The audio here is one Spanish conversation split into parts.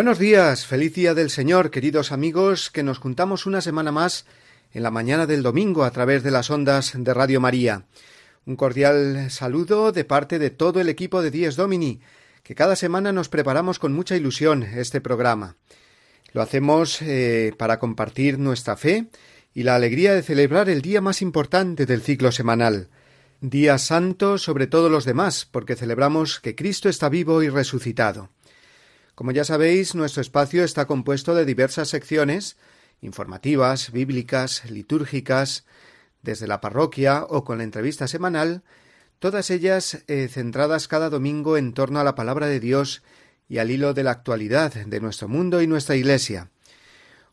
Buenos días, feliz día del Señor, queridos amigos, que nos juntamos una semana más en la mañana del domingo a través de las ondas de Radio María. Un cordial saludo de parte de todo el equipo de Dies Domini, que cada semana nos preparamos con mucha ilusión este programa. Lo hacemos eh, para compartir nuestra fe y la alegría de celebrar el día más importante del ciclo semanal, día santo sobre todos los demás, porque celebramos que Cristo está vivo y resucitado. Como ya sabéis, nuestro espacio está compuesto de diversas secciones informativas, bíblicas, litúrgicas, desde la parroquia o con la entrevista semanal, todas ellas eh, centradas cada domingo en torno a la palabra de Dios y al hilo de la actualidad de nuestro mundo y nuestra Iglesia.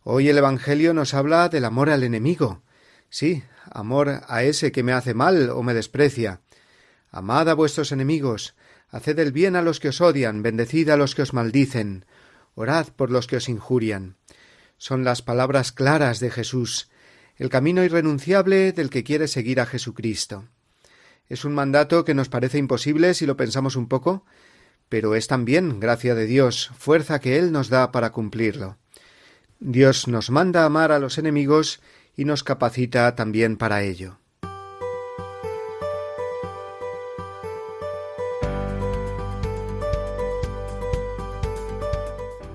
Hoy el Evangelio nos habla del amor al enemigo. Sí, amor a ese que me hace mal o me desprecia. Amad a vuestros enemigos, Haced el bien a los que os odian, bendecid a los que os maldicen, orad por los que os injurian. Son las palabras claras de Jesús, el camino irrenunciable del que quiere seguir a Jesucristo. Es un mandato que nos parece imposible si lo pensamos un poco, pero es también, gracia de Dios, fuerza que Él nos da para cumplirlo. Dios nos manda amar a los enemigos y nos capacita también para ello.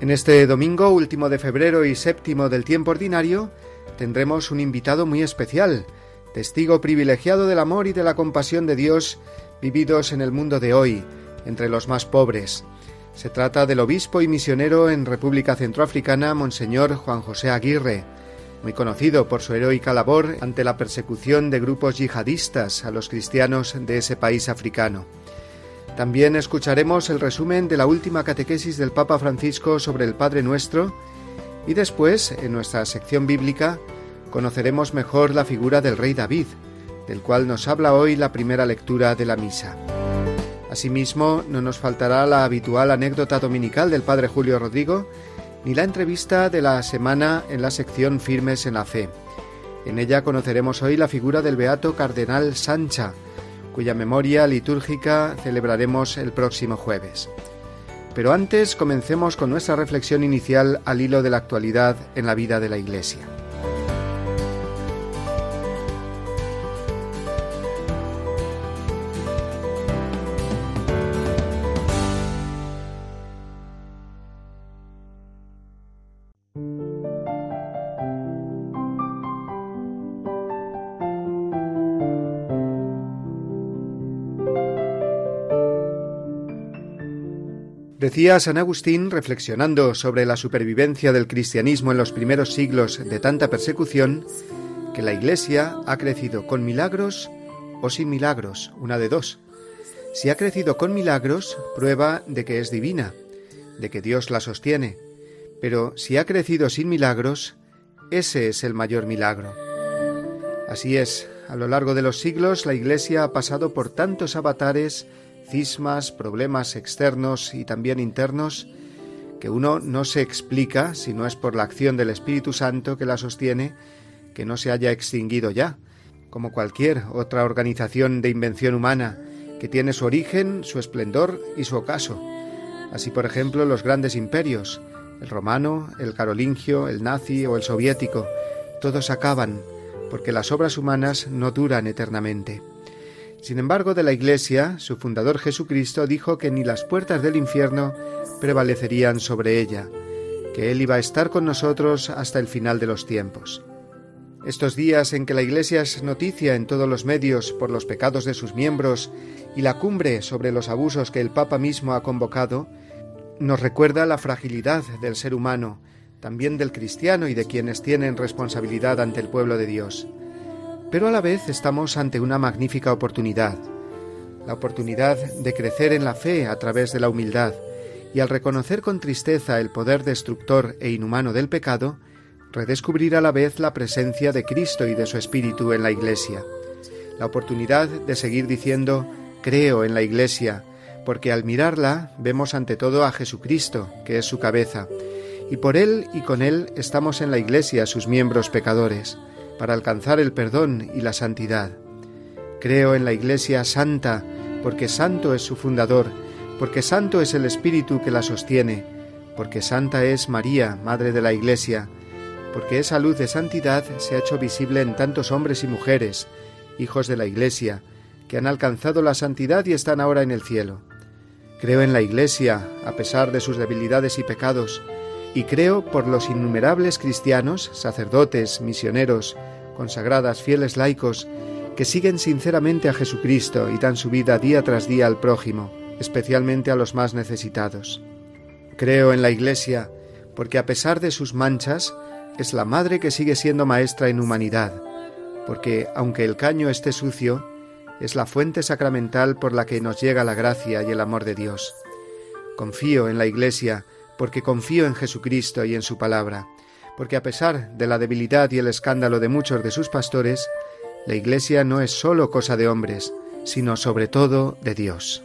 En este domingo último de febrero y séptimo del tiempo ordinario tendremos un invitado muy especial, testigo privilegiado del amor y de la compasión de Dios vividos en el mundo de hoy, entre los más pobres. Se trata del obispo y misionero en República Centroafricana, Monseñor Juan José Aguirre, muy conocido por su heroica labor ante la persecución de grupos yihadistas a los cristianos de ese país africano. También escucharemos el resumen de la última catequesis del Papa Francisco sobre el Padre Nuestro y después, en nuestra sección bíblica, conoceremos mejor la figura del rey David, del cual nos habla hoy la primera lectura de la misa. Asimismo, no nos faltará la habitual anécdota dominical del Padre Julio Rodrigo, ni la entrevista de la semana en la sección Firmes en la Fe. En ella conoceremos hoy la figura del Beato Cardenal Sancha, cuya memoria litúrgica celebraremos el próximo jueves. Pero antes comencemos con nuestra reflexión inicial al hilo de la actualidad en la vida de la Iglesia. Decía San Agustín, reflexionando sobre la supervivencia del cristianismo en los primeros siglos de tanta persecución, que la Iglesia ha crecido con milagros o sin milagros, una de dos. Si ha crecido con milagros, prueba de que es divina, de que Dios la sostiene. Pero si ha crecido sin milagros, ese es el mayor milagro. Así es, a lo largo de los siglos la Iglesia ha pasado por tantos avatares, cismas, problemas externos y también internos, que uno no se explica si no es por la acción del Espíritu Santo que la sostiene, que no se haya extinguido ya, como cualquier otra organización de invención humana, que tiene su origen, su esplendor y su ocaso. Así, por ejemplo, los grandes imperios, el romano, el carolingio, el nazi o el soviético, todos acaban, porque las obras humanas no duran eternamente. Sin embargo, de la Iglesia, su fundador Jesucristo dijo que ni las puertas del infierno prevalecerían sobre ella, que Él iba a estar con nosotros hasta el final de los tiempos. Estos días en que la Iglesia es noticia en todos los medios por los pecados de sus miembros y la cumbre sobre los abusos que el Papa mismo ha convocado, nos recuerda la fragilidad del ser humano, también del cristiano y de quienes tienen responsabilidad ante el pueblo de Dios. Pero a la vez estamos ante una magnífica oportunidad, la oportunidad de crecer en la fe a través de la humildad, y al reconocer con tristeza el poder destructor e inhumano del pecado, redescubrir a la vez la presencia de Cristo y de su Espíritu en la Iglesia. La oportunidad de seguir diciendo creo en la Iglesia, porque al mirarla vemos ante todo a Jesucristo, que es su cabeza, y por Él y con Él estamos en la Iglesia, sus miembros pecadores, para alcanzar el perdón y la santidad. Creo en la Iglesia santa, porque santo es su fundador, porque santo es el Espíritu que la sostiene, porque santa es María, Madre de la Iglesia, porque esa luz de santidad se ha hecho visible en tantos hombres y mujeres, hijos de la Iglesia, que han alcanzado la santidad y están ahora en el cielo. Creo en la Iglesia, a pesar de sus debilidades y pecados, y creo por los innumerables cristianos, sacerdotes, misioneros, consagradas, fieles laicos, que siguen sinceramente a Jesucristo y dan su vida día tras día al prójimo, especialmente a los más necesitados. Creo en la Iglesia, porque a pesar de sus manchas, es la madre que sigue siendo maestra en humanidad, porque aunque el caño esté sucio, es la fuente sacramental por la que nos llega la gracia y el amor de Dios. Confío en la Iglesia, porque confío en Jesucristo y en su palabra, porque a pesar de la debilidad y el escándalo de muchos de sus pastores, la Iglesia no es sólo cosa de hombres, sino sobre todo de Dios.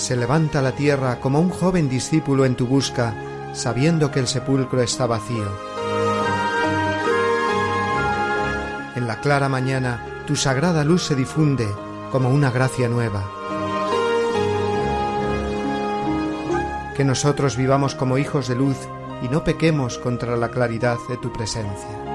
Se levanta la tierra como un joven discípulo en tu busca, sabiendo que el sepulcro está vacío. En la clara mañana tu sagrada luz se difunde como una gracia nueva. Que nosotros vivamos como hijos de luz y no pequemos contra la claridad de tu presencia.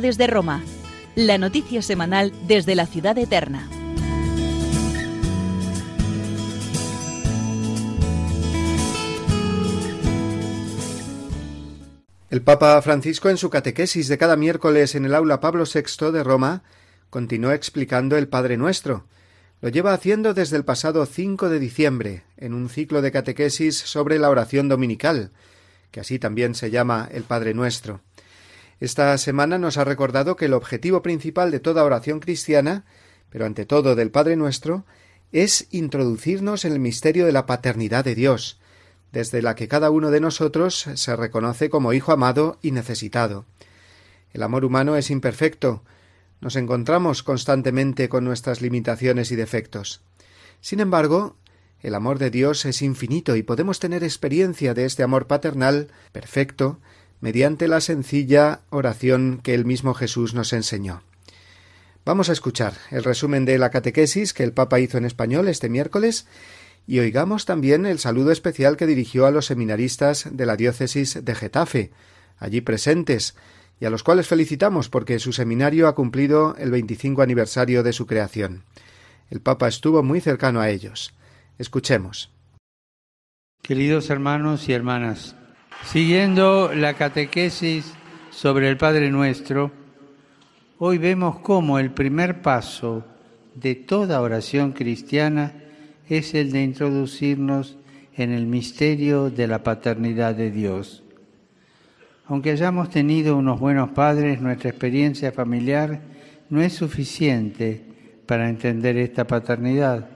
Desde Roma, la noticia semanal desde la ciudad eterna. El Papa Francisco en su catequesis de cada miércoles en el aula Pablo VI de Roma continuó explicando el Padre Nuestro. Lo lleva haciendo desde el pasado 5 de diciembre, en un ciclo de catequesis sobre la oración dominical, que así también se llama el Padre Nuestro. Esta semana nos ha recordado que el objetivo principal de toda oración cristiana, pero ante todo del Padre nuestro, es introducirnos en el misterio de la paternidad de Dios, desde la que cada uno de nosotros se reconoce como hijo amado y necesitado. El amor humano es imperfecto, nos encontramos constantemente con nuestras limitaciones y defectos. Sin embargo, el amor de Dios es infinito y podemos tener experiencia de este amor paternal perfecto mediante la sencilla oración que el mismo Jesús nos enseñó. Vamos a escuchar el resumen de la catequesis que el Papa hizo en español este miércoles y oigamos también el saludo especial que dirigió a los seminaristas de la diócesis de Getafe, allí presentes, y a los cuales felicitamos porque su seminario ha cumplido el 25 aniversario de su creación. El Papa estuvo muy cercano a ellos. Escuchemos. Queridos hermanos y hermanas, siguiendo la catequesis sobre el Padre Nuestro, hoy vemos cómo el primer paso de toda oración cristiana es el de introducirnos en el misterio de la paternidad de Dios. Aunque hayamos tenido unos buenos padres, nuestra experiencia familiar no es suficiente para entender esta paternidad,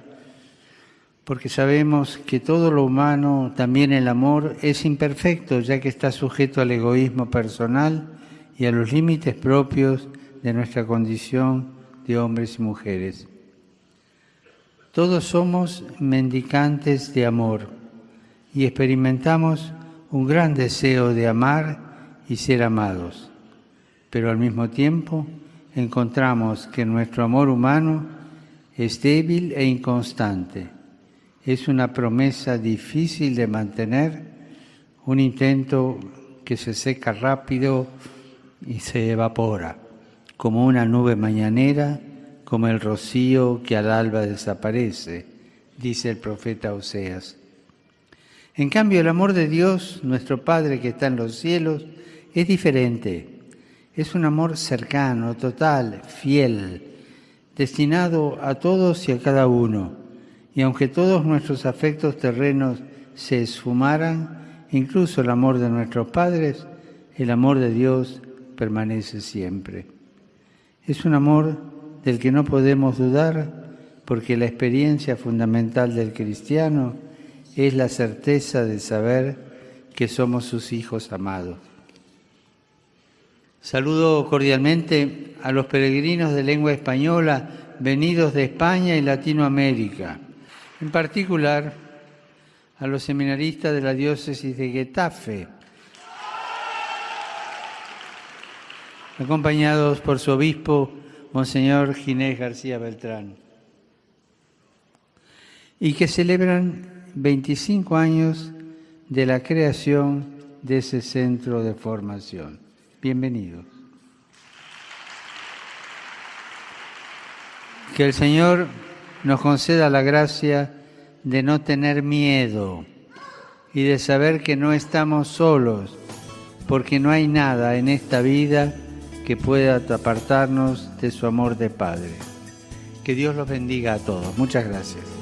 porque sabemos que todo lo humano, también el amor, es imperfecto, ya que está sujeto al egoísmo personal y a los límites propios de nuestra condición de hombres y mujeres. Todos somos mendicantes de amor y experimentamos un gran deseo de amar y ser amados. Pero al mismo tiempo encontramos que nuestro amor humano es débil e inconstante. Es una promesa difícil de mantener, un intento que se seca rápido y se evapora, como una nube mañanera, como el rocío que al alba desaparece, dice el profeta Oseas. En cambio, el amor de Dios, nuestro Padre que está en los cielos, es diferente. Es un amor cercano, total, fiel, destinado a todos y a cada uno. Y aunque todos nuestros afectos terrenos se esfumaran, incluso el amor de nuestros padres, el amor de Dios permanece siempre. Es un amor del que no podemos dudar porque la experiencia fundamental del cristiano es la certeza de saber que somos sus hijos amados. Saludo cordialmente a los peregrinos de lengua española venidos de España y Latinoamérica, en particular a los seminaristas de la diócesis de Getafe, acompañados por su obispo, Monseñor Ginés García Beltrán, y que celebran 25 años de la creación de ese centro de formación. Bienvenidos. Que el Señor nos conceda la gracia de no tener miedo y de saber que no estamos solos, porque no hay nada en esta vida que pueda apartarnos de su amor de Padre. Que Dios los bendiga a todos. Muchas gracias.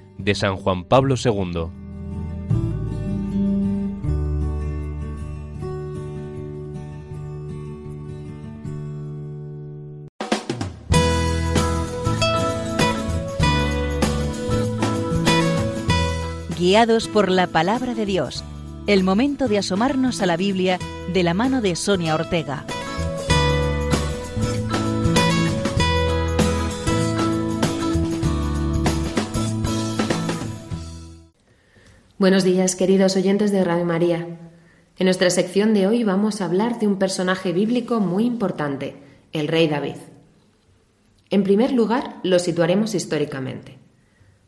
de San Juan Pablo II. Guiados por la palabra de Dios, el momento de asomarnos a la Biblia de la mano de Sonia Ortega. Buenos días, queridos oyentes de Radio María. En nuestra sección de hoy vamos a hablar de un personaje bíblico muy importante, el rey David. En primer lugar, lo situaremos históricamente.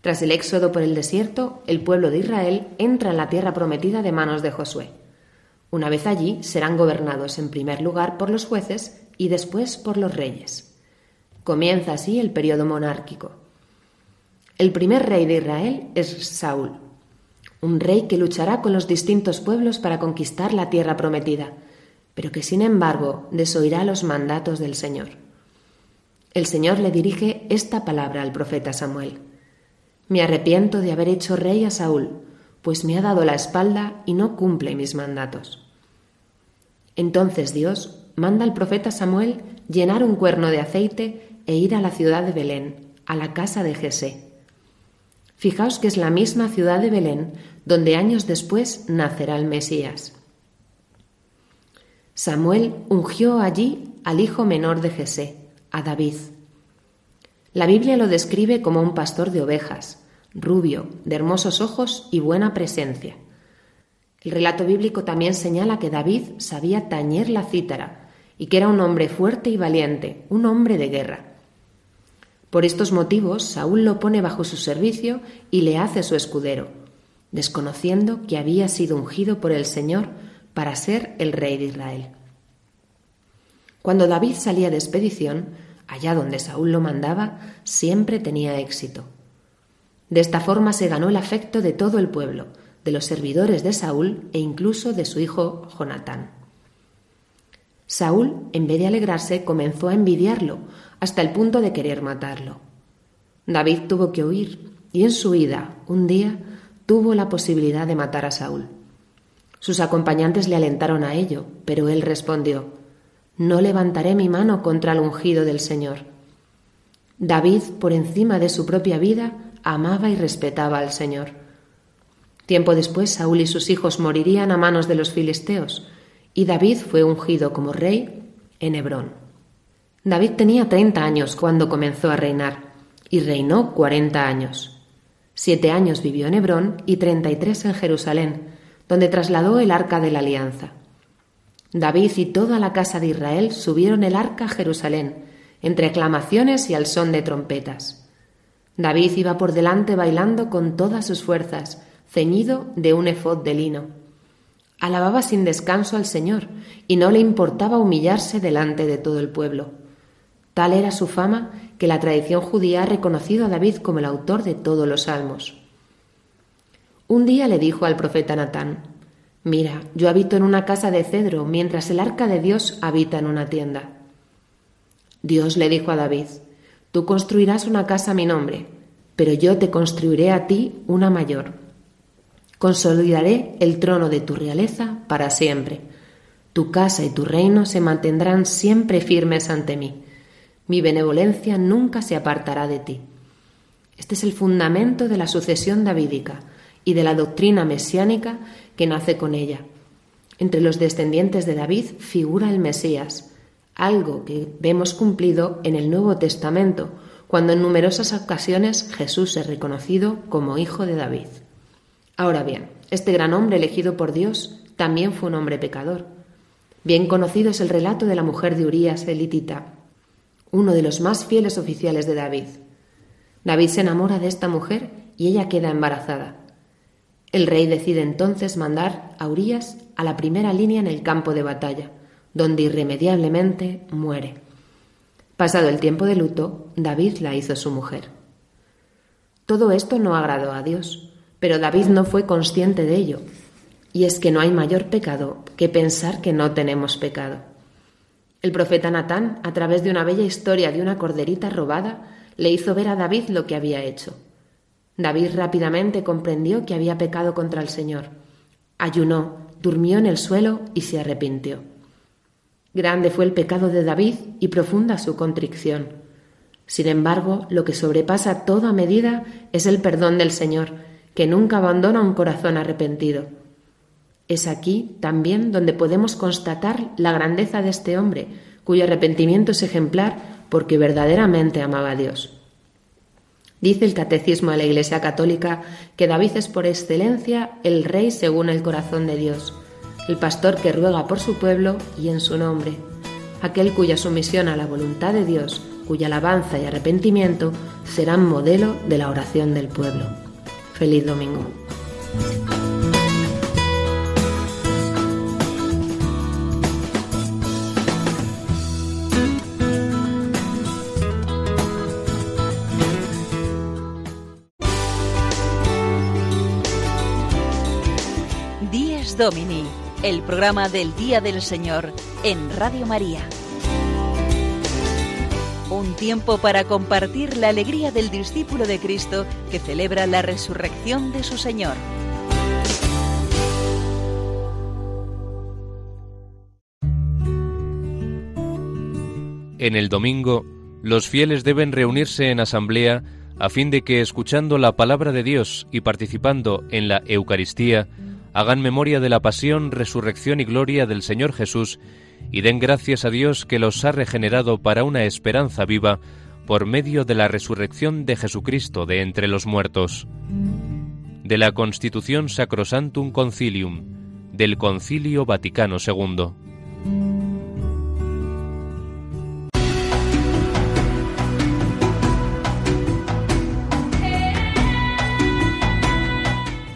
Tras el éxodo por el desierto, el pueblo de Israel entra en la tierra prometida de manos de Josué. Una vez allí, serán gobernados en primer lugar por los jueces y después por los reyes. Comienza así el periodo monárquico. El primer rey de Israel es Saúl, un rey que luchará con los distintos pueblos para conquistar la tierra prometida, pero que sin embargo desoirá los mandatos del Señor. El Señor le dirige esta palabra al profeta Samuel. Me arrepiento de haber hecho rey a Saúl, pues me ha dado la espalda y no cumple mis mandatos. Entonces Dios manda al profeta Samuel llenar un cuerno de aceite e ir a la ciudad de Belén, a la casa de Jesé. Fijaos que es la misma ciudad de Belén donde años después nacerá el Mesías. Samuel ungió allí al hijo menor de Jesé, a David. La Biblia lo describe como un pastor de ovejas, rubio, de hermosos ojos y buena presencia. El relato bíblico también señala que David sabía tañer la cítara y que era un hombre fuerte y valiente, un hombre de guerra. Por estos motivos, Saúl lo pone bajo su servicio y le hace su escudero, desconociendo que había sido ungido por el Señor para ser el rey de Israel. Cuando David salía de expedición, allá donde Saúl lo mandaba, siempre tenía éxito. De esta forma se ganó el afecto de todo el pueblo, de los servidores de Saúl e incluso de su hijo Jonatán. Saúl, en vez de alegrarse, comenzó a envidiarlo, hasta el punto de querer matarlo. David tuvo que huir, y en su huida, un día, tuvo la posibilidad de matar a Saúl. Sus acompañantes le alentaron a ello, pero él respondió No levantaré mi mano contra el ungido del Señor. David, por encima de su propia vida, amaba y respetaba al Señor. Tiempo después, Saúl y sus hijos morirían a manos de los filisteos, y David fue ungido como rey en Hebrón. David tenía treinta años cuando comenzó a reinar, y reinó cuarenta años. Siete años vivió en Hebrón y treinta y tres en Jerusalén, donde trasladó el arca de la alianza. David y toda la casa de Israel subieron el arca a Jerusalén, entre aclamaciones y al son de trompetas. David iba por delante bailando con todas sus fuerzas, ceñido de un efod de lino. Alababa sin descanso al Señor y no le importaba humillarse delante de todo el pueblo. Tal era su fama que la tradición judía ha reconocido a David como el autor de todos los salmos. Un día le dijo al profeta Natán, Mira, yo habito en una casa de cedro, mientras el arca de Dios habita en una tienda. Dios le dijo a David, Tú construirás una casa a mi nombre, pero yo te construiré a ti una mayor. Consolidaré el trono de tu realeza para siempre. Tu casa y tu reino se mantendrán siempre firmes ante mí. Mi benevolencia nunca se apartará de ti. Este es el fundamento de la sucesión davídica y de la doctrina mesiánica que nace con ella. Entre los descendientes de David figura el Mesías, algo que vemos cumplido en el Nuevo Testamento, cuando en numerosas ocasiones Jesús es reconocido como hijo de David. Ahora bien, este gran hombre elegido por Dios también fue un hombre pecador. Bien conocido es el relato de la mujer de Urías elitita, uno de los más fieles oficiales de David. David se enamora de esta mujer y ella queda embarazada. El rey decide entonces mandar a Urías a la primera línea en el campo de batalla, donde irremediablemente muere. Pasado el tiempo de luto, David la hizo su mujer. Todo esto no agradó a Dios, pero David no fue consciente de ello. Y es que no hay mayor pecado que pensar que no tenemos pecado. El profeta Natán, a través de una bella historia de una corderita robada, le hizo ver a David lo que había hecho. David rápidamente comprendió que había pecado contra el Señor. Ayunó, durmió en el suelo y se arrepintió. Grande fue el pecado de David y profunda su contrición. Sin embargo, lo que sobrepasa toda medida es el perdón del Señor, que nunca abandona un corazón arrepentido. Es aquí también donde podemos constatar la grandeza de este hombre, cuyo arrepentimiento es ejemplar porque verdaderamente amaba a Dios. Dice el Catecismo de la Iglesia Católica que David es por excelencia el rey según el corazón de Dios, el pastor que ruega por su pueblo y en su nombre, aquel cuya sumisión a la voluntad de Dios, cuya alabanza y arrepentimiento serán modelo de la oración del pueblo. Feliz domingo. Domini, el programa del Día del Señor en Radio María. Un tiempo para compartir la alegría del discípulo de Cristo que celebra la resurrección de su Señor. En el domingo, los fieles deben reunirse en asamblea a fin de que, escuchando la palabra de Dios y participando en la Eucaristía, hagan memoria de la pasión, resurrección y gloria del Señor Jesús y den gracias a Dios que los ha regenerado para una esperanza viva por medio de la resurrección de Jesucristo de entre los muertos. De la Constitución Sacrosantum Concilium, del Concilio Vaticano II.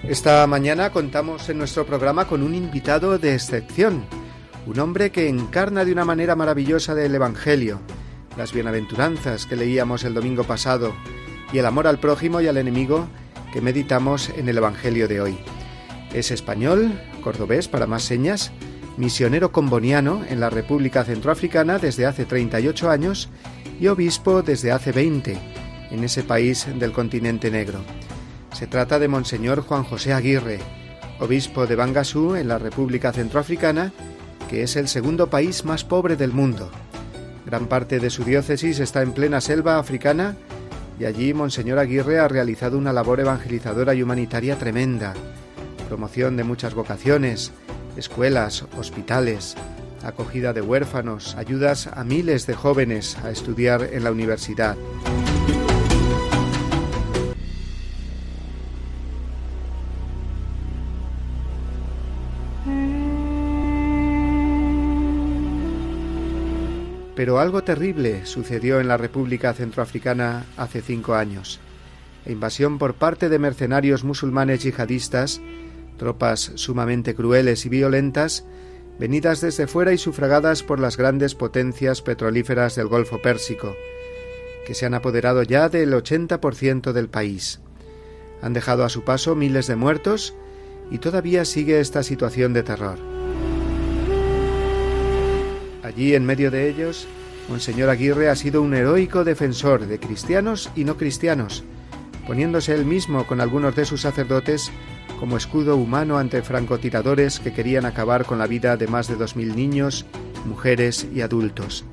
Esta mañana contamos en nuestro programa con un invitado de excepción, un hombre que encarna de una manera maravillosa el Evangelio, las bienaventuranzas que leíamos el domingo pasado y el amor al prójimo y al enemigo que meditamos en el Evangelio de hoy. Es español, cordobés para más señas, misionero comboniano en la República Centroafricana desde hace 38 años y obispo desde hace 20 en ese país del continente negro. Se trata de Monseñor Juan José Aguirre, obispo de Bangasú en la República Centroafricana, que es el segundo país más pobre del mundo. Gran parte de su diócesis está en plena selva africana y allí Monseñor Aguirre ha realizado una labor evangelizadora y humanitaria tremenda. Promoción de muchas vocaciones, escuelas, hospitales, acogida de huérfanos, ayudas a miles de jóvenes a estudiar en la universidad. Pero algo terrible sucedió en la República Centroafricana hace cinco años. La invasión por parte de mercenarios musulmanes yihadistas, tropas sumamente crueles y violentas, venidas desde fuera y sufragadas por las grandes potencias petrolíferas del Golfo Pérsico, que se han apoderado ya del 80% del país. Han dejado a su paso miles de muertos y todavía sigue esta situación de terror. Allí, en medio de ellos, Monseñor Aguirre ha sido un heroico defensor de cristianos y no cristianos, poniéndose él mismo con algunos de sus sacerdotes como escudo humano ante francotiradores que querían acabar con la vida de más de dos mil niños, mujeres y adultos.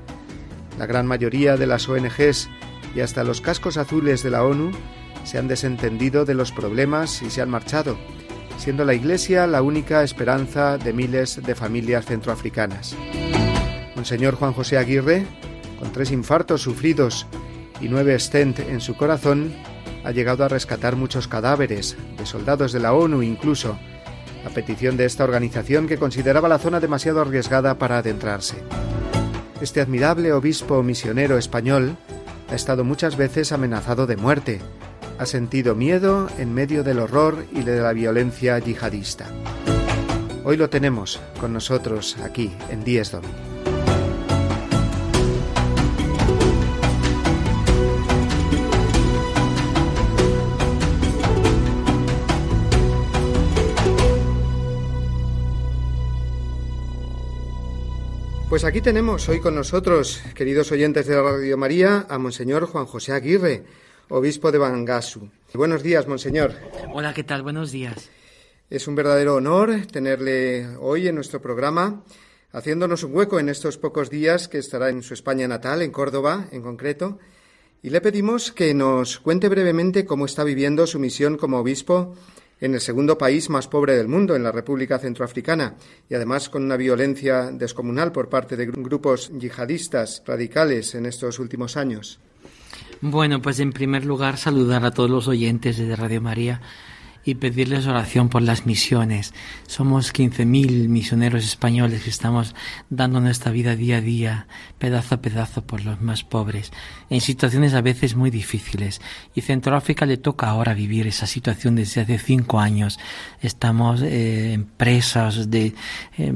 La gran mayoría de las ONGs y hasta los cascos azules de la ONU se han desentendido de los problemas y se han marchado, siendo la Iglesia la única esperanza de miles de familias centroafricanas. Monseñor Juan José Aguirre, con tres infartos sufridos y nueve stent en su corazón, ha llegado a rescatar muchos cadáveres, de soldados de la ONU incluso, a petición de esta organización que consideraba la zona demasiado arriesgada para adentrarse. Este admirable obispo misionero español ha estado muchas veces amenazado de muerte, ha sentido miedo en medio del horror y de la violencia yihadista. Hoy lo tenemos con nosotros aquí en Dies Domini. Pues aquí tenemos hoy con nosotros, queridos oyentes de la Radio María, a Monseñor Juan José Aguirre, obispo de Bangasu. Buenos días, Monseñor. Hola, ¿qué tal? Buenos días. Es un verdadero honor tenerle hoy en nuestro programa, haciéndonos un hueco en estos pocos días que estará en su España natal, en Córdoba en concreto, y le pedimos que nos cuente brevemente cómo está viviendo su misión como obispo en el segundo país más pobre del mundo, en la República Centroafricana, y además con una violencia descomunal por parte de grupos yihadistas radicales en estos últimos años. Bueno, pues en primer lugar saludar a todos los oyentes de Radio María y pedirles oración por las misiones. Somos 15.000 misioneros españoles que estamos dando nuestra vida día a día, pedazo a pedazo por los más pobres, en situaciones a veces muy difíciles. Y Centroáfrica le toca ahora vivir esa situación desde hace cinco años. Estamos eh, de eh,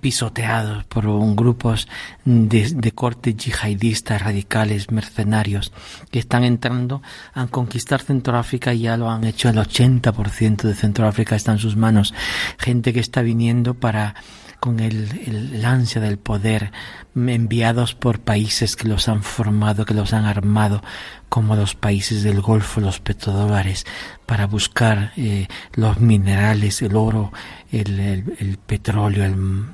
pisoteados por grupos de, de corte yihadistas, radicales, mercenarios, que están entrando a conquistar Centroáfrica y ya lo han hecho en los 80% de Centroáfrica está en sus manos. Gente que está viniendo para con el, el, ansia del poder, enviados por países que los han formado, que los han armado, como los países del Golfo, los petrodólares, para buscar eh, los minerales, el oro, el, petróleo,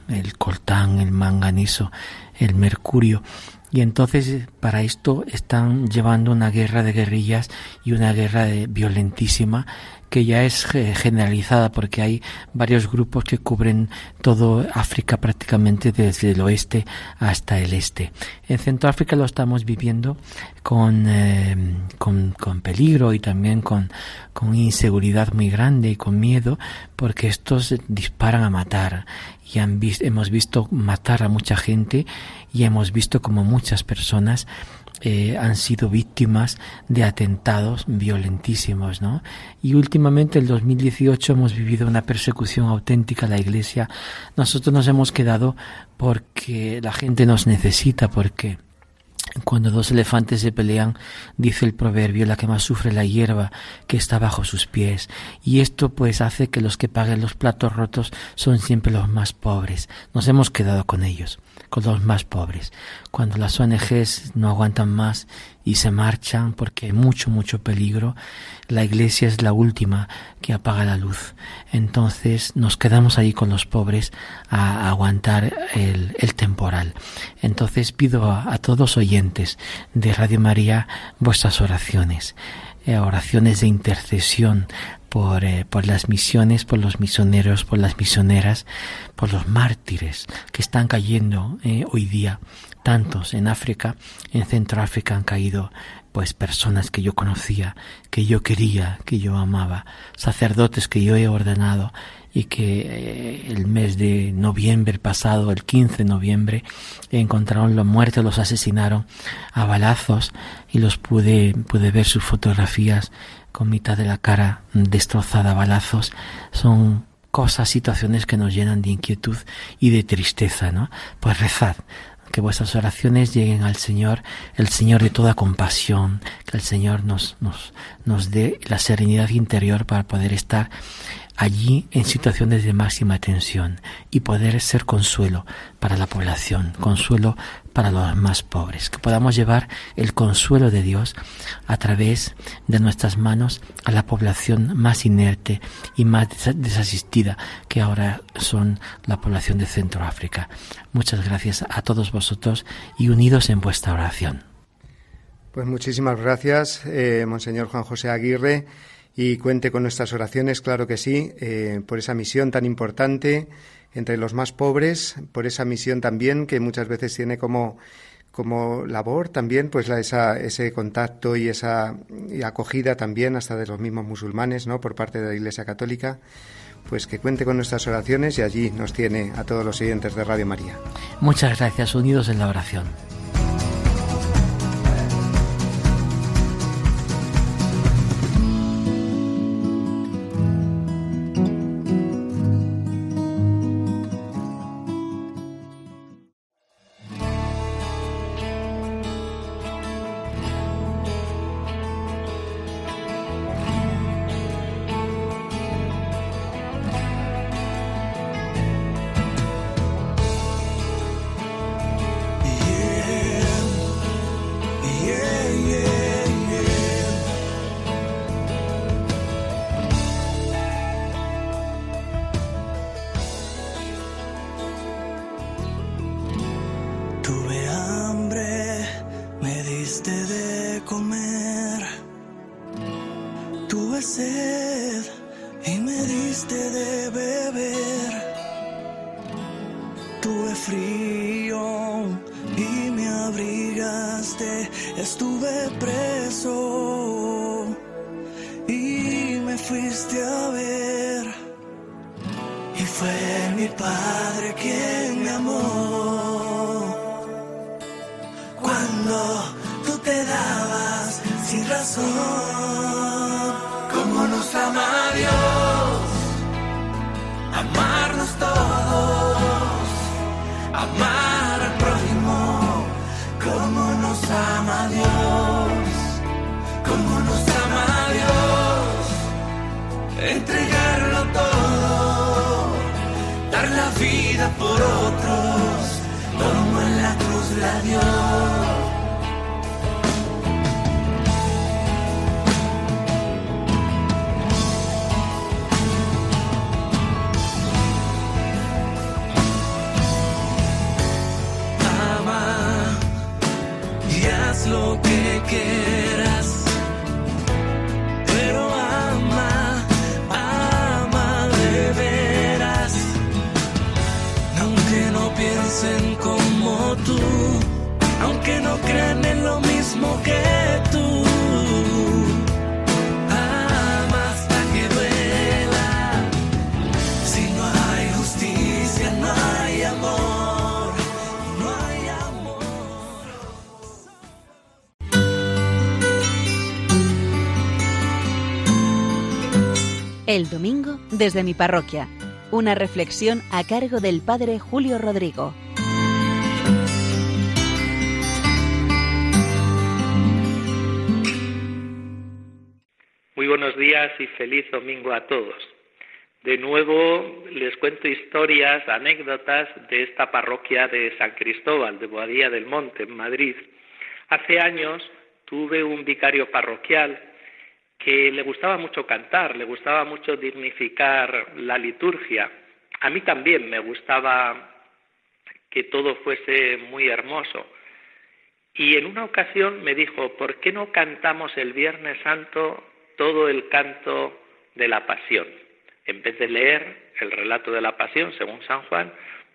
el, coltán, el manganizo, el mercurio. Y entonces para esto están llevando una guerra de guerrillas y una guerra de, violentísima que ya es generalizada porque hay varios grupos que cubren todo África prácticamente desde el oeste hasta el este. En Centroáfrica lo estamos viviendo con, eh, con, con, peligro y también con, con inseguridad muy grande y con miedo porque estos disparan a matar y han hemos visto matar a mucha gente y hemos visto como muchas personas eh, han sido víctimas de atentados violentísimos, ¿no? Y últimamente, el 2018, hemos vivido una persecución auténtica a la Iglesia. Nosotros nos hemos quedado porque la gente nos necesita, porque cuando dos elefantes se pelean, dice el proverbio, la que más sufre la hierba que está bajo sus pies. Y esto pues hace que los que paguen los platos rotos son siempre los más pobres. Nos hemos quedado con ellos con los más pobres. Cuando las ONGs no aguantan más y se marchan porque hay mucho, mucho peligro, la iglesia es la última que apaga la luz. Entonces nos quedamos ahí con los pobres a aguantar el, temporal. Entonces pido a, todos oyentes de Radio María vuestras oraciones. Eh, oraciones de intercesión por, eh, por las misiones, por los misioneros, por las misioneras, por los mártires que están cayendo eh, hoy día. Tantos en África, en Centroáfrica han caído pues personas que yo conocía, que yo quería, que yo amaba, sacerdotes que yo he ordenado y que eh, el mes de noviembre pasado, el 15 de noviembre, encontraron los muertos, los asesinaron a balazos y los pude, pude ver sus fotografías con mitad de la cara destrozada a balazos, son cosas, situaciones que nos llenan de inquietud y de tristeza, ¿no? Pues rezad, que vuestras oraciones lleguen al Señor, el Señor de toda compasión, que el Señor nos, nos, nos dé la serenidad interior para poder estar allí en situaciones de máxima tensión y poder ser consuelo para la población, consuelo para los más pobres, que podamos llevar el consuelo de Dios a través de nuestras manos a la población más inerte y más desasistida que ahora son la población de Centroáfrica. Muchas gracias a todos vosotros y unidos en vuestra oración. Pues muchísimas gracias, eh, Monseñor Juan José Aguirre y cuente con nuestras oraciones, claro que sí, eh, por esa misión tan importante entre los más pobres, por esa misión también que muchas veces tiene como, como labor también pues la, esa, ese contacto y esa acogida también hasta de los mismos musulmanes, ¿no? por parte de la Iglesia Católica. Pues que cuente con nuestras oraciones y allí nos tiene a todos los oyentes de Radio María. Muchas gracias, unidos en la oración. El domingo desde mi parroquia. Una reflexión a cargo del Padre Julio Rodrigo. Muy buenos días y feliz domingo a todos. De nuevo les cuento historias, anécdotas de esta parroquia de San Cristóbal, de Boadilla del Monte, en Madrid. Hace años tuve un vicario parroquial que le gustaba mucho cantar, le gustaba mucho dignificar la liturgia. A mí también me gustaba que todo fuese muy hermoso. Y en una ocasión me dijo, ¿por qué no cantamos el Viernes Santo todo el canto de la Pasión? En vez de leer el relato de la Pasión según San Juan,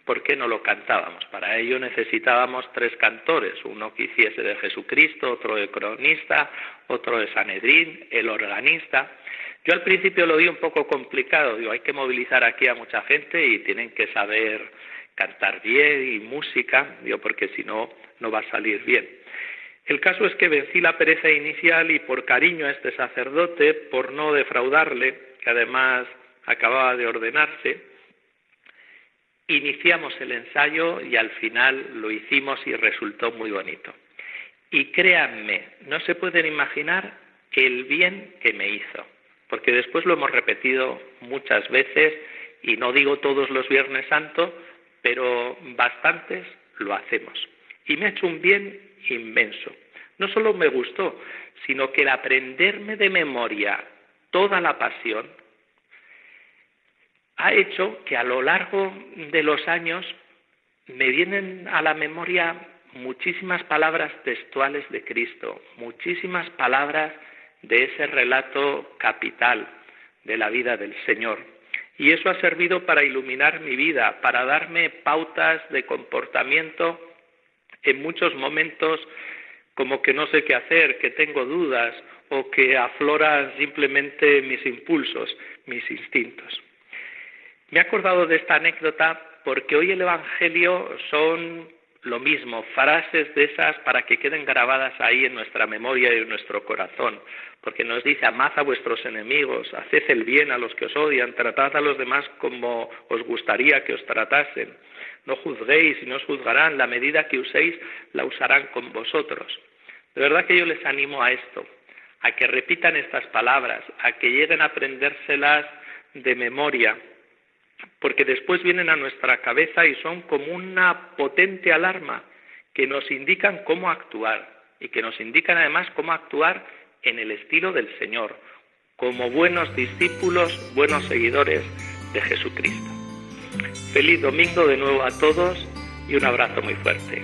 ¿por qué no lo cantábamos? Para ello necesitábamos tres cantores, uno que hiciese de Jesucristo, otro de cronista, otro de Sanedrín, el organista. Yo al principio lo vi un poco complicado, digo, hay que movilizar aquí a mucha gente y tienen que saber cantar bien y música, digo, porque si no, no va a salir bien. El caso es que vencí la pereza inicial y por cariño a este sacerdote, por no defraudarle, que además acababa de ordenarse, Iniciamos el ensayo y al final lo hicimos y resultó muy bonito. Y créanme, no se pueden imaginar el bien que me hizo, porque después lo hemos repetido muchas veces y no digo todos los Viernes Santos, pero bastantes lo hacemos. Y me ha hecho un bien inmenso. No solo me gustó, sino que el aprenderme de memoria toda la pasión, ha hecho que a lo largo de los años me vienen a la memoria muchísimas palabras textuales de Cristo, muchísimas palabras de ese relato capital de la vida del Señor. Y eso ha servido para iluminar mi vida, para darme pautas de comportamiento en muchos momentos como que no sé qué hacer, que tengo dudas o que afloran simplemente mis impulsos, mis instintos. Me he acordado de esta anécdota porque hoy el Evangelio son lo mismo, frases de esas para que queden grabadas ahí en nuestra memoria y en nuestro corazón, porque nos dice, amad a vuestros enemigos, haced el bien a los que os odian, tratad a los demás como os gustaría que os tratasen, no juzguéis y no os juzgarán, la medida que uséis la usarán con vosotros. De verdad que yo les animo a esto, a que repitan estas palabras, a que lleguen a aprendérselas de memoria, porque después vienen a nuestra cabeza y son como una potente alarma que nos indican cómo actuar y que nos indican además cómo actuar en el estilo del Señor, como buenos discípulos, buenos seguidores de Jesucristo. Feliz domingo de nuevo a todos y un abrazo muy fuerte.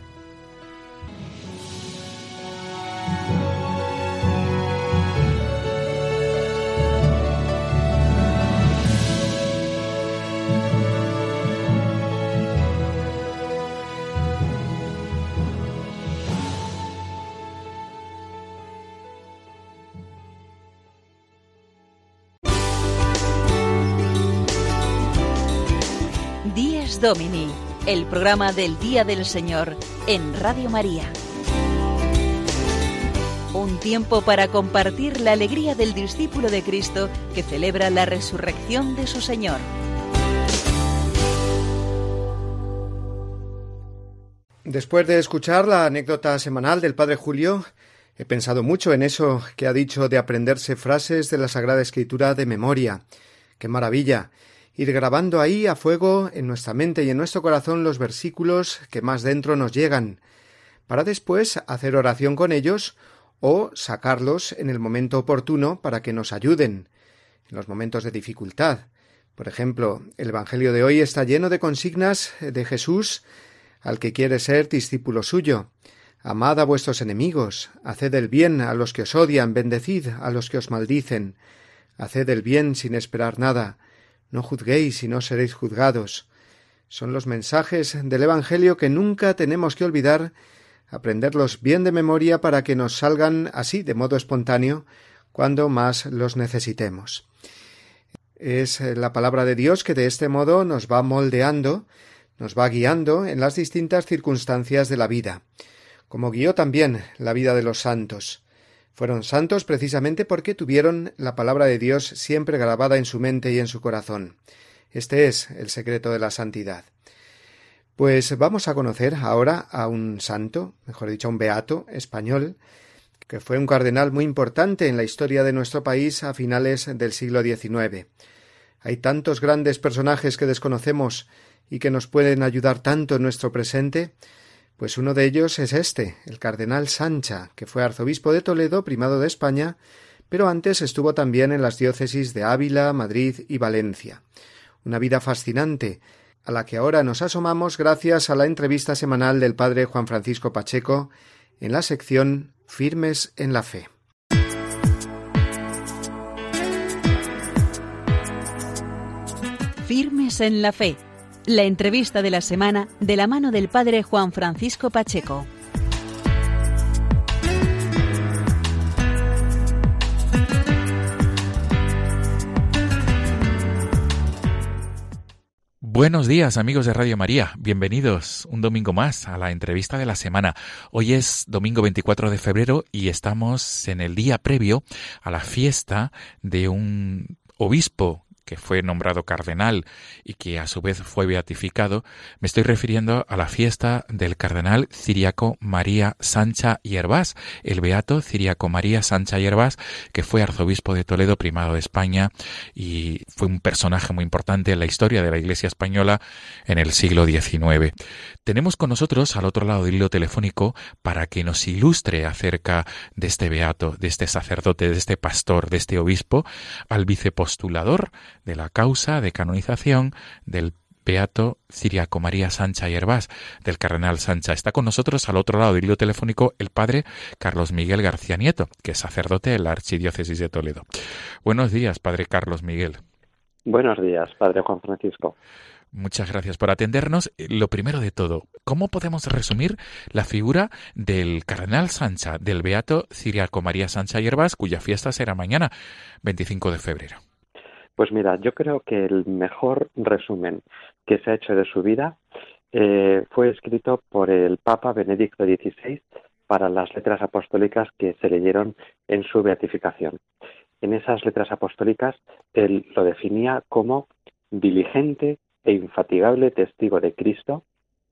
El programa del Día del Señor en Radio María. Un tiempo para compartir la alegría del discípulo de Cristo que celebra la resurrección de su Señor. Después de escuchar la anécdota semanal del Padre Julio, he pensado mucho en eso que ha dicho de aprenderse frases de la Sagrada Escritura de memoria. ¡Qué maravilla! Ir grabando ahí a fuego en nuestra mente y en nuestro corazón los versículos que más dentro nos llegan, para después hacer oración con ellos o sacarlos en el momento oportuno para que nos ayuden en los momentos de dificultad. Por ejemplo, el Evangelio de hoy está lleno de consignas de Jesús al que quiere ser discípulo suyo. Amad a vuestros enemigos, haced el bien a los que os odian, bendecid a los que os maldicen, haced el bien sin esperar nada, no juzguéis y no seréis juzgados. Son los mensajes del Evangelio que nunca tenemos que olvidar, aprenderlos bien de memoria para que nos salgan así de modo espontáneo cuando más los necesitemos. Es la palabra de Dios que de este modo nos va moldeando, nos va guiando en las distintas circunstancias de la vida, como guió también la vida de los santos. Fueron santos precisamente porque tuvieron la palabra de Dios siempre grabada en su mente y en su corazón. Este es el secreto de la santidad. Pues vamos a conocer ahora a un santo, mejor dicho, a un beato español, que fue un cardenal muy importante en la historia de nuestro país a finales del siglo XIX. Hay tantos grandes personajes que desconocemos y que nos pueden ayudar tanto en nuestro presente, pues uno de ellos es este, el cardenal Sancha, que fue arzobispo de Toledo, primado de España, pero antes estuvo también en las diócesis de Ávila, Madrid y Valencia. Una vida fascinante, a la que ahora nos asomamos gracias a la entrevista semanal del padre Juan Francisco Pacheco en la sección Firmes en la Fe. Firmes en la Fe la entrevista de la semana de la mano del padre Juan Francisco Pacheco. Buenos días amigos de Radio María, bienvenidos un domingo más a la entrevista de la semana. Hoy es domingo 24 de febrero y estamos en el día previo a la fiesta de un obispo que fue nombrado cardenal y que a su vez fue beatificado, me estoy refiriendo a la fiesta del cardenal Ciriaco María Sancha Hierbás, el beato Ciriaco María Sancha Hierbás, que fue arzobispo de Toledo, primado de España, y fue un personaje muy importante en la historia de la Iglesia española en el siglo XIX. Tenemos con nosotros al otro lado del hilo telefónico para que nos ilustre acerca de este beato, de este sacerdote, de este pastor, de este obispo, al vicepostulador de la causa de canonización del Beato Ciriaco María Sancha y Hervás, del Cardenal Sancha. Está con nosotros al otro lado del hilo telefónico el padre Carlos Miguel García Nieto, que es sacerdote de la Archidiócesis de Toledo. Buenos días, padre Carlos Miguel. Buenos días, padre Juan Francisco. Muchas gracias por atendernos. Lo primero de todo, ¿cómo podemos resumir la figura del Cardenal Sancha, del Beato Ciriaco María Sancha y Hervás, cuya fiesta será mañana, 25 de febrero? Pues mira, yo creo que el mejor resumen que se ha hecho de su vida eh, fue escrito por el Papa Benedicto XVI para las letras apostólicas que se leyeron en su beatificación. En esas letras apostólicas él lo definía como diligente e infatigable testigo de Cristo,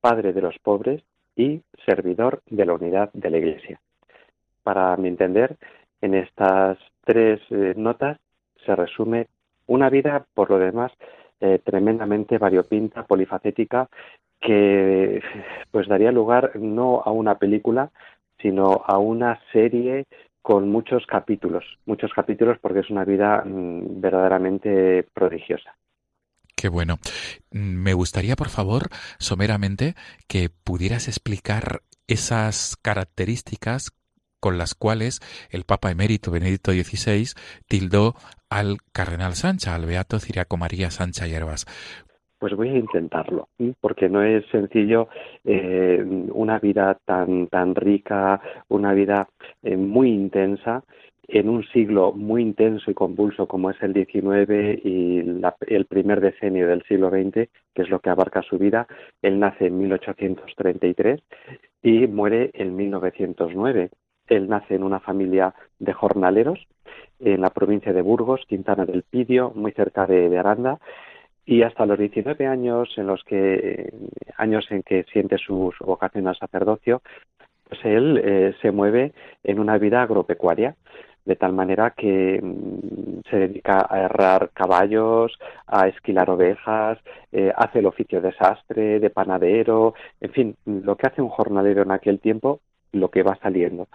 Padre de los pobres y servidor de la unidad de la Iglesia. para mi entender, en estas tres eh, notas se resume una vida, por lo demás, eh, tremendamente variopinta, polifacética, que pues daría lugar no a una película, sino a una serie con muchos capítulos, muchos capítulos porque es una vida mm, verdaderamente prodigiosa. Qué bueno. Me gustaría, por favor, someramente, que pudieras explicar esas características con las cuales el Papa emérito Benedicto XVI tildó al cardenal Sancha, al beato Ciriaco María Sancha Hierbas. Pues voy a intentarlo, porque no es sencillo eh, una vida tan, tan rica, una vida eh, muy intensa en un siglo muy intenso y convulso como es el XIX y el primer decenio del siglo XX, que es lo que abarca su vida. Él nace en 1833 y muere en 1909. Él nace en una familia de jornaleros en la provincia de Burgos, Quintana del Pidio, muy cerca de, Aranda, y hasta los 19 años en los que años en que siente su, vocación al sacerdocio, pues él eh, se mueve en una vida agropecuaria de tal manera que mm, se dedica a errar caballos, a esquilar ovejas, eh, hace el oficio de sastre, de panadero, en fin, lo que hace un jornalero en aquel tiempo, lo que va saliendo.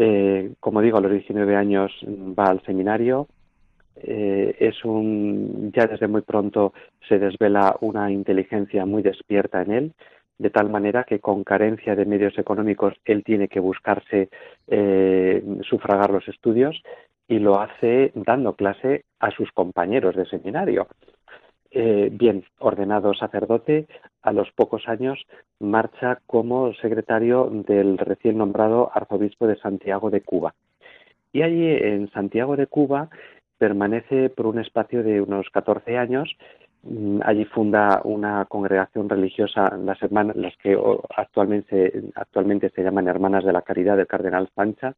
Eh, como digo, a los 19 años va al seminario, eh, es un, ya desde muy pronto se desvela una inteligencia muy despierta en él, de tal manera que con carencia de medios económicos él tiene que buscarse eh, sufragar los estudios y lo hace dando clase a sus compañeros de seminario. Eh, bien, ordenado sacerdote, a los pocos años marcha como secretario del recién nombrado arzobispo de Santiago de Cuba. Y allí en Santiago de Cuba permanece por un espacio de unos 14 años Mm, allí funda una congregación religiosa, las hermanas, las que actualmente, actualmente se llaman Hermanas de la Caridad del Cardenal Sancha,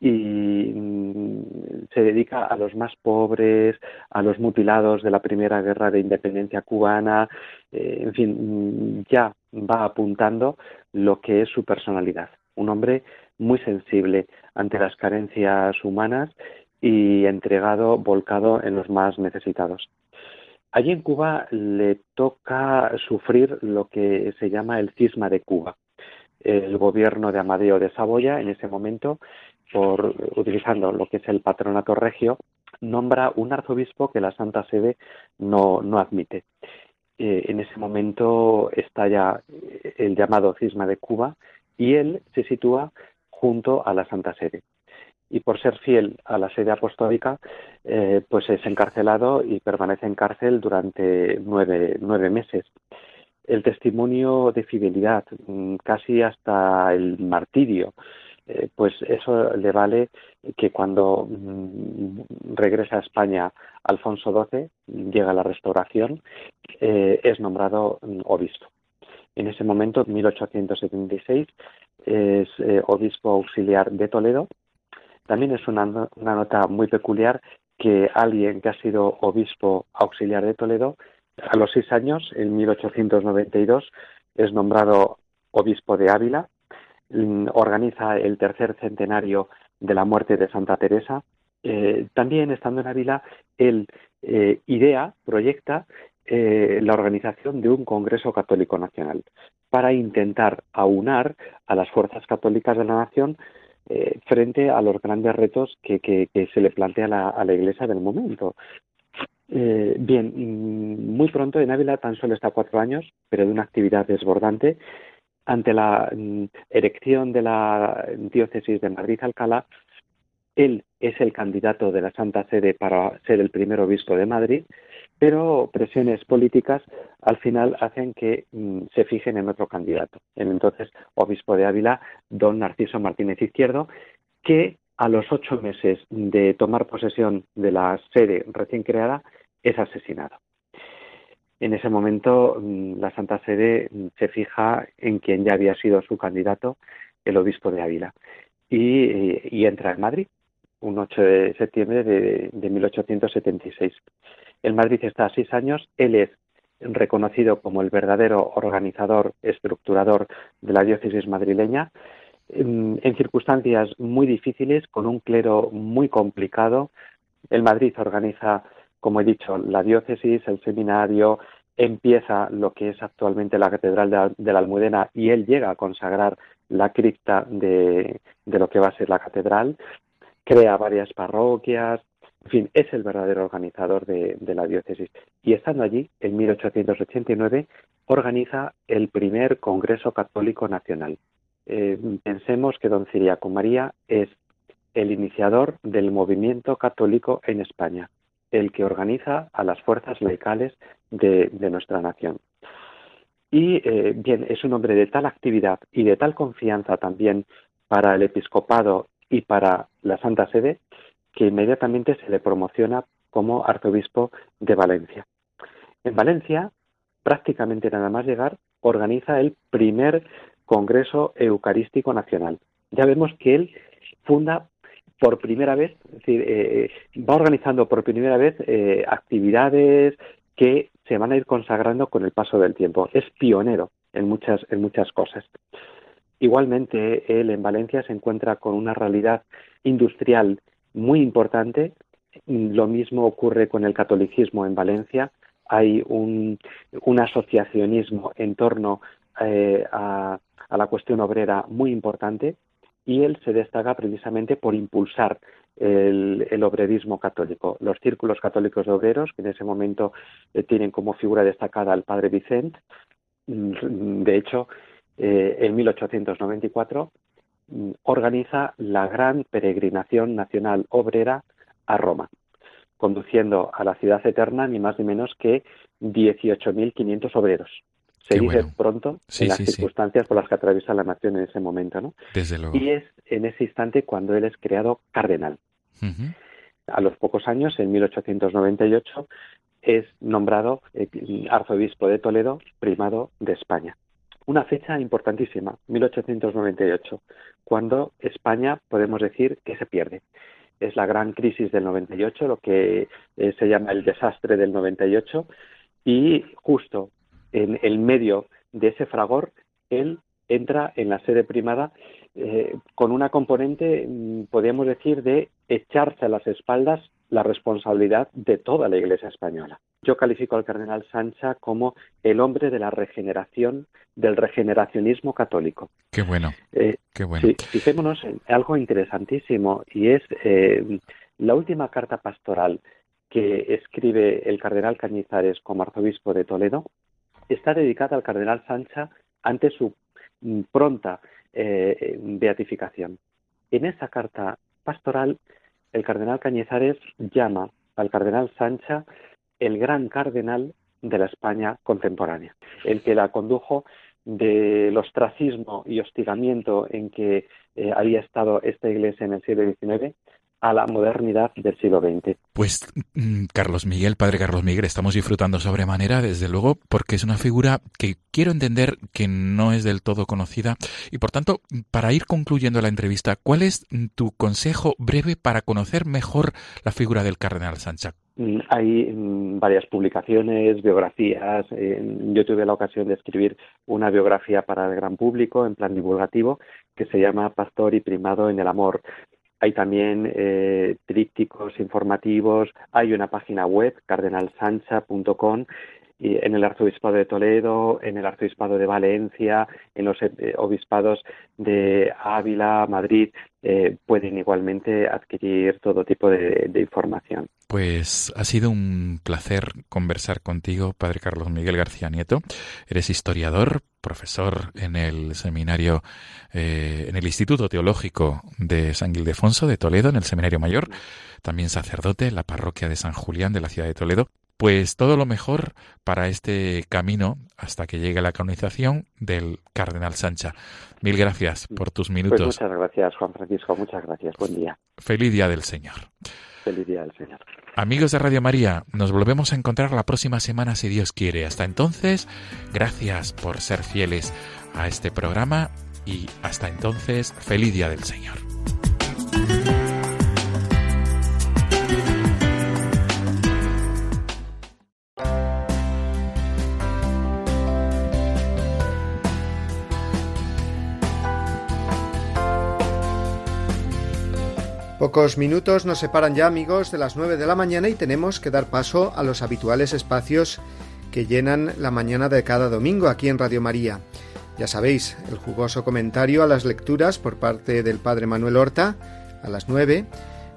y mm, se dedica a los más pobres, a los mutilados de la primera guerra de independencia cubana, eh, en fin, mm, ya va apuntando lo que es su personalidad. Un hombre muy sensible ante las carencias humanas y entregado, volcado en los más necesitados. Allí en Cuba le toca sufrir lo que se llama el cisma de Cuba. El gobierno de Amadeo de Saboya, en ese momento, por utilizando lo que es el patronato regio, nombra un arzobispo que la Santa Sede no, admite. Eh, en ese momento estalla el llamado cisma de Cuba y él se sitúa junto a la Santa Sede y por ser fiel a la sede apostólica, eh, pues es encarcelado y permanece en cárcel durante nueve, nueve meses. El testimonio de fidelidad, mm, casi hasta el martirio, eh, pues eso le vale que cuando mm, regresa a España Alfonso XII, llega la restauración, eh, es nombrado mm, obispo. En ese momento, 1876, es obispo auxiliar de Toledo también es una, nota muy peculiar que alguien que ha sido obispo auxiliar de Toledo, a los seis años, en 1892, es nombrado obispo de Ávila, organiza el tercer centenario de la muerte de Santa Teresa. Eh, también estando en Ávila, él eh, idea, proyecta eh, la organización de un Congreso Católico Nacional para intentar aunar a las fuerzas católicas de la nación frente a los grandes retos que, se le plantea a la, Iglesia del momento. Bien, mm, muy pronto en Ávila tan solo está cuatro años, pero de una actividad desbordante. Ante la mm, erección de la diócesis de Madrid-Alcalá, él es el candidato de la Santa Sede para ser el primer obispo de Madrid pero presiones políticas al final hacen que mm, se fijen en otro candidato, el entonces obispo de Ávila, don Narciso Martínez Izquierdo, que a los ocho meses de tomar posesión de la sede recién creada es asesinado. En ese momento mm, la Santa Sede mm, se fija en quien ya había sido su candidato, el obispo de Ávila, y, entra en Madrid un 8 de septiembre de, de 1876. En Madrid está seis años. Él es reconocido como el verdadero organizador, estructurador de la diócesis madrileña en, circunstancias muy difíciles, con un clero muy complicado. El Madrid organiza, como he dicho, la diócesis, el seminario, empieza lo que es actualmente la Catedral de, la Almudena y él llega a consagrar la cripta de, lo que va a ser la catedral, crea varias parroquias, en fin, es el verdadero organizador de, la diócesis. Y estando allí, en 1889, organiza el primer Congreso Católico Nacional. Eh, pensemos que don Ciriaco María es el iniciador del movimiento católico en España, el que organiza a las fuerzas laicales de, nuestra nación. Y eh, bien, es un hombre de tal actividad y de tal confianza también para el episcopado y para la Santa Sede que inmediatamente se le promociona como arzobispo de Valencia. En Valencia, prácticamente nada más llegar, organiza el primer Congreso Eucarístico Nacional. Ya vemos que él funda por primera vez, es decir, eh, va organizando por primera vez eh, actividades que se van a ir consagrando con el paso del tiempo. Es pionero en muchas, en muchas cosas. Igualmente, él en Valencia se encuentra con una realidad industrial muy importante. Lo mismo ocurre con el catolicismo en Valencia. Hay un, asociacionismo en torno eh, a, la cuestión obrera muy importante y él se destaca precisamente por impulsar el, obrerismo católico. Los círculos católicos de obreros, que en ese momento eh, tienen como figura destacada al padre Vicente, mm, de hecho, eh, en 1894 Mm, organiza la gran peregrinación nacional obrera a Roma, conduciendo a la ciudad eterna ni más ni menos que 18.500 obreros. Se dice pronto en las circunstancias por las que atraviesa la nación en ese momento, ¿no? Desde luego. Y es en ese instante cuando él es creado cardenal. A los pocos años, en 1898, es nombrado eh, arzobispo de Toledo, primado de España una fecha importantísima, 1898, cuando España podemos decir que se pierde. Es la gran crisis del 98, lo que eh, se llama el desastre del 98, y justo en el medio de ese fragor, él entra en la sede primada eh, con una componente, mm, podríamos decir, de echarse a las espaldas la responsabilidad de toda la Iglesia española. Yo califico al cardenal Sancha como el hombre de la regeneración, del regeneracionismo católico. Qué bueno. Eh, qué bueno. fijémonos en algo interesantísimo y es eh, la última carta pastoral que escribe el cardenal Cañizares como arzobispo de Toledo está dedicada al cardenal Sancha ante su mm, pronta eh, beatificación. En esa carta pastoral el cardenal Cañizares llama al cardenal Sancha el gran cardenal de la España contemporánea, el que la condujo del ostracismo y hostigamiento en que eh, había estado esta iglesia en el siglo XIX a la modernidad del siglo XX. Pues mm, Carlos Miguel, padre Carlos Miguel, estamos disfrutando sobremanera, desde luego, porque es una figura que quiero entender que no es del todo conocida y por tanto, para ir concluyendo la entrevista, ¿cuál es tu consejo breve para conocer mejor la figura del cardenal Sancha? Mm, hay mm, varias publicaciones, biografías. Yo tuve la ocasión de escribir una biografía para el gran público en plan divulgativo que se llama Pastor y Primado en el Amor. Hay también eh, trípticos informativos, hay una página web, cardenalsancha.com, en el arzobispado de Toledo, en el arzobispado de Valencia, en los eh, obispados de Ávila, Madrid, eh, pueden igualmente adquirir todo tipo de, información. Pues ha sido un placer conversar contigo, Padre Carlos Miguel García Nieto. Eres historiador, profesor en el seminario, eh, en el Instituto Teológico de San Ildefonso de Toledo, en el Seminario Mayor, también sacerdote en la parroquia de San Julián de la ciudad de Toledo. Pues todo lo mejor para este camino hasta que llegue la canonización del Cardenal Sancha. Mil gracias por tus pues minutos. muchas gracias, Juan Francisco. Muchas gracias. Buen día. Feliz día del Señor. Feliz día del Señor. Amigos de Radio María, nos volvemos a encontrar la próxima semana si Dios quiere. Hasta entonces, gracias por ser fieles a este programa y hasta entonces, feliz día del Señor. Pocos minutos nos separan ya amigos de las 9 de la mañana y tenemos que dar paso a los habituales espacios que llenan la mañana de cada domingo aquí en Radio María. Ya sabéis, el jugoso comentario a las lecturas por parte del Padre Manuel Horta a las 9,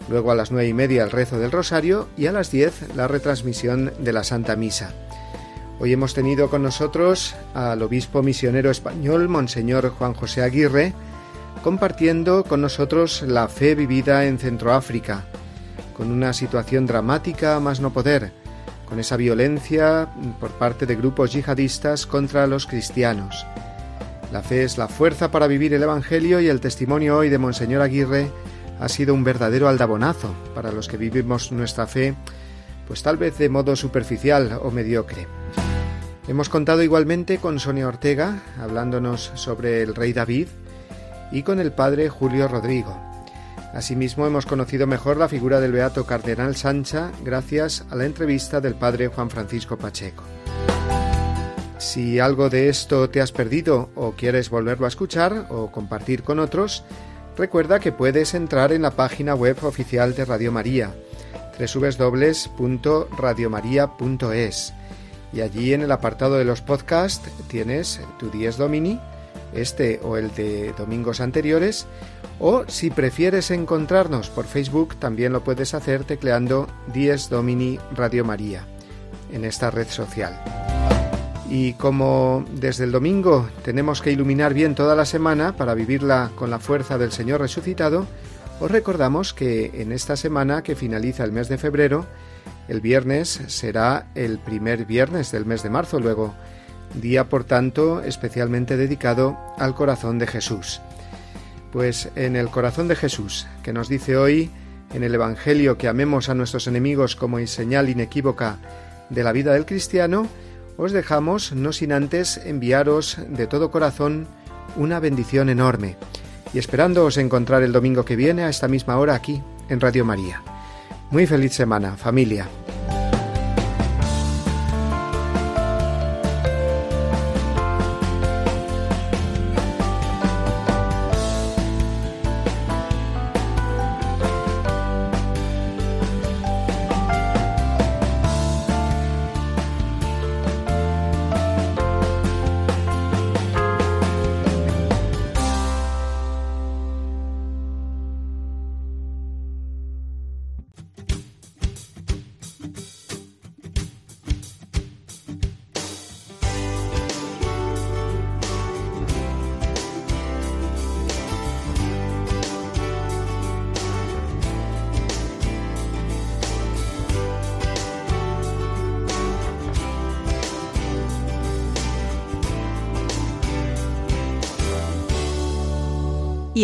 luego a las nueve y media el rezo del Rosario y a las 10 la retransmisión de la Santa Misa. Hoy hemos tenido con nosotros al obispo misionero español, Monseñor Juan José Aguirre, compartiendo con nosotros la fe vivida en Centroáfrica, con una situación dramática más no poder, con esa violencia por parte de grupos yihadistas contra los cristianos. La fe es la fuerza para vivir el Evangelio y el testimonio hoy de Monseñor Aguirre ha sido un verdadero aldabonazo para los que vivimos nuestra fe, pues tal vez de modo superficial o mediocre. Hemos contado igualmente con Sonia Ortega, hablándonos sobre el rey David, y con el padre Julio Rodrigo. Asimismo, hemos conocido mejor la figura del beato Cardenal Sancha gracias a la entrevista del padre Juan Francisco Pacheco. Si algo de esto te has perdido o quieres volverlo a escuchar o compartir con otros, recuerda que puedes entrar en la página web oficial de Radio María, www.radiomaria.es, y allí en el apartado de los podcasts tienes tu Dies Domini este o el de domingos anteriores, o si prefieres encontrarnos por Facebook, también lo puedes hacer tecleando Dies Domini Radio María en esta red social. Y como desde el domingo tenemos que iluminar bien toda la semana para vivirla con la fuerza del Señor resucitado, os recordamos que en esta semana que finaliza el mes de febrero, el viernes será el primer viernes del mes de marzo, luego día por tanto especialmente dedicado al corazón de Jesús. Pues en el corazón de Jesús, que nos dice hoy en el Evangelio que amemos a nuestros enemigos como señal inequívoca de la vida del cristiano, os dejamos, no sin antes enviaros de todo corazón una bendición enorme y esperándoos encontrar el domingo que viene a esta misma hora aquí en Radio María. Muy feliz semana, familia.